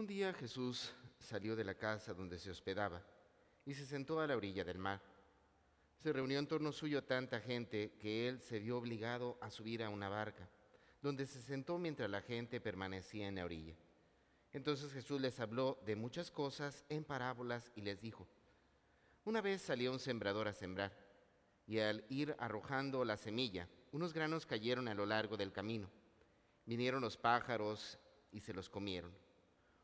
Un día Jesús salió de la casa donde se hospedaba y se sentó a la orilla del mar. Se reunió en torno suyo tanta gente que él se vio obligado a subir a una barca, donde se sentó mientras la gente permanecía en la orilla. Entonces Jesús les habló de muchas cosas en parábolas y les dijo, una vez salió un sembrador a sembrar, y al ir arrojando la semilla, unos granos cayeron a lo largo del camino. Vinieron los pájaros y se los comieron.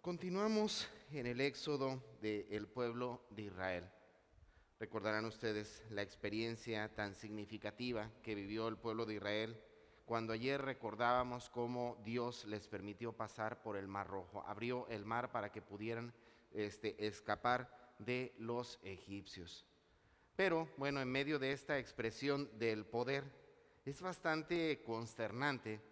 Continuamos en el éxodo del pueblo de Israel. Recordarán ustedes la experiencia tan significativa que vivió el pueblo de Israel cuando ayer recordábamos cómo Dios les permitió pasar por el Mar Rojo, abrió el mar para que pudieran este, escapar de los egipcios. Pero bueno, en medio de esta expresión del poder, es bastante consternante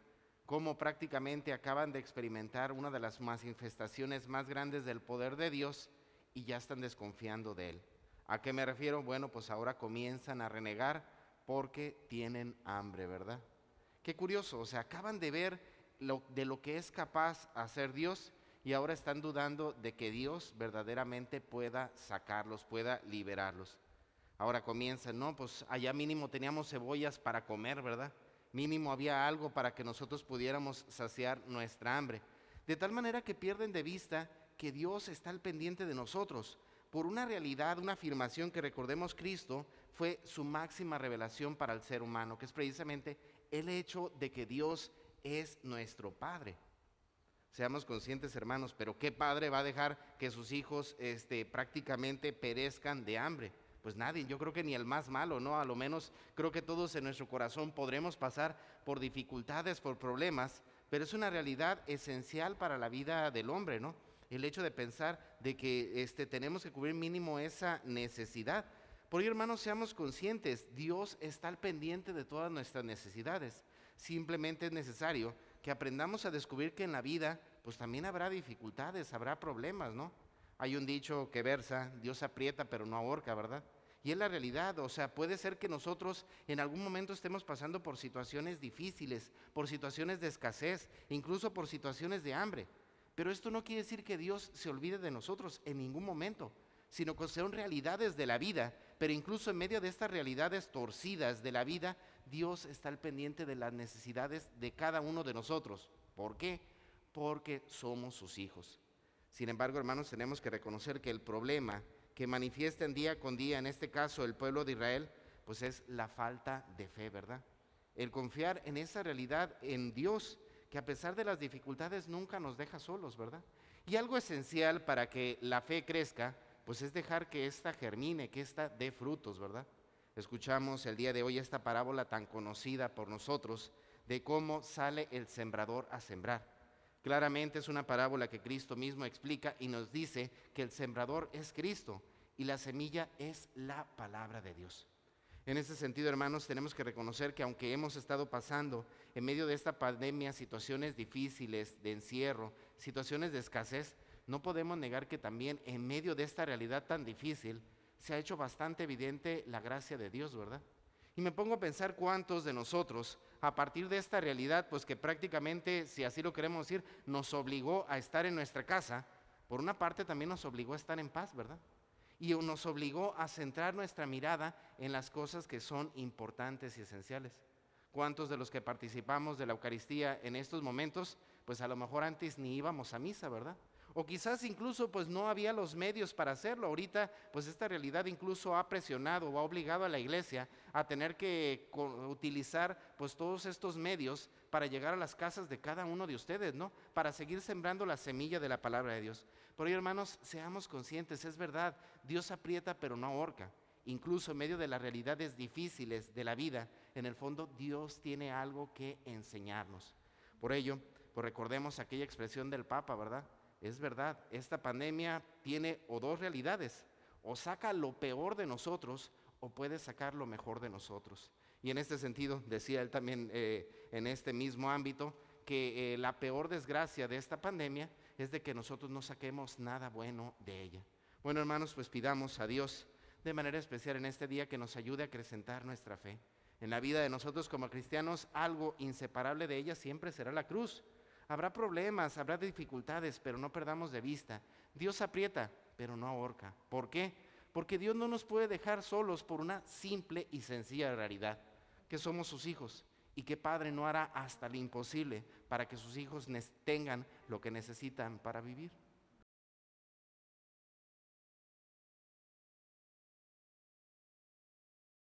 cómo prácticamente acaban de experimentar una de las manifestaciones más grandes del poder de Dios y ya están desconfiando de Él. ¿A qué me refiero? Bueno, pues ahora comienzan a renegar porque tienen hambre, ¿verdad? Qué curioso, o sea, acaban de ver lo, de lo que es capaz hacer Dios y ahora están dudando de que Dios verdaderamente pueda sacarlos, pueda liberarlos. Ahora comienzan, no, pues allá mínimo teníamos cebollas para comer, ¿verdad? Mínimo había algo para que nosotros pudiéramos saciar nuestra hambre. De tal manera que pierden de vista que Dios está al pendiente de nosotros. Por una realidad, una afirmación que recordemos Cristo fue su máxima revelación para el ser humano, que es precisamente el hecho de que Dios es nuestro Padre. Seamos conscientes, hermanos, pero ¿qué padre va a dejar que sus hijos este, prácticamente perezcan de hambre? Pues nadie, yo creo que ni el más malo, ¿no? A lo menos creo que todos en nuestro corazón podremos pasar por dificultades, por problemas, pero es una realidad esencial para la vida del hombre, ¿no? El hecho de pensar de que este, tenemos que cubrir mínimo esa necesidad. Por ello, hermanos, seamos conscientes, Dios está al pendiente de todas nuestras necesidades. Simplemente es necesario que aprendamos a descubrir que en la vida, pues también habrá dificultades, habrá problemas, ¿no? Hay un dicho que versa, Dios aprieta pero no ahorca, ¿verdad? Y es la realidad, o sea, puede ser que nosotros en algún momento estemos pasando por situaciones difíciles, por situaciones de escasez, incluso por situaciones de hambre. Pero esto no quiere decir que Dios se olvide de nosotros en ningún momento sino que son realidades de la vida, pero incluso en medio de estas realidades torcidas de la vida, Dios está al pendiente de las necesidades de cada uno de nosotros. ¿Por qué? Porque somos sus hijos. Sin embargo, hermanos, tenemos que reconocer que el problema que manifiesta en día con día, en este caso el pueblo de Israel, pues es la falta de fe, ¿verdad? El confiar en esa realidad en Dios, que a pesar de las dificultades nunca nos deja solos, ¿verdad? Y algo esencial para que la fe crezca, pues es dejar que ésta germine, que ésta dé frutos, ¿verdad? Escuchamos el día de hoy esta parábola tan conocida por nosotros de cómo sale el sembrador a sembrar. Claramente es una parábola que Cristo mismo explica y nos dice que el sembrador es Cristo y la semilla es la palabra de Dios. En ese sentido, hermanos, tenemos que reconocer que aunque hemos estado pasando en medio de esta pandemia situaciones difíciles de encierro, situaciones de escasez, no podemos negar que también en medio de esta realidad tan difícil se ha hecho bastante evidente la gracia de Dios, ¿verdad? Y me pongo a pensar cuántos de nosotros, a partir de esta realidad, pues que prácticamente, si así lo queremos decir, nos obligó a estar en nuestra casa, por una parte también nos obligó a estar en paz, ¿verdad? Y nos obligó a centrar nuestra mirada en las cosas que son importantes y esenciales. ¿Cuántos de los que participamos de la Eucaristía en estos momentos, pues a lo mejor antes ni íbamos a misa, ¿verdad? O quizás incluso pues no había los medios para hacerlo. Ahorita pues esta realidad incluso ha presionado o ha obligado a la iglesia a tener que utilizar pues todos estos medios para llegar a las casas de cada uno de ustedes, ¿no? Para seguir sembrando la semilla de la palabra de Dios. Por ello, hermanos, seamos conscientes, es verdad, Dios aprieta pero no ahorca. Incluso en medio de las realidades difíciles de la vida, en el fondo Dios tiene algo que enseñarnos. Por ello, pues recordemos aquella expresión del Papa, ¿verdad? Es verdad, esta pandemia tiene o dos realidades, o saca lo peor de nosotros o puede sacar lo mejor de nosotros. Y en este sentido, decía él también eh, en este mismo ámbito, que eh, la peor desgracia de esta pandemia es de que nosotros no saquemos nada bueno de ella. Bueno, hermanos, pues pidamos a Dios de manera especial en este día que nos ayude a acrecentar nuestra fe. En la vida de nosotros como cristianos, algo inseparable de ella siempre será la cruz. Habrá problemas, habrá dificultades, pero no perdamos de vista. Dios aprieta, pero no ahorca. ¿Por qué? Porque Dios no nos puede dejar solos por una simple y sencilla realidad, que somos sus hijos y que Padre no hará hasta lo imposible para que sus hijos tengan lo que necesitan para vivir.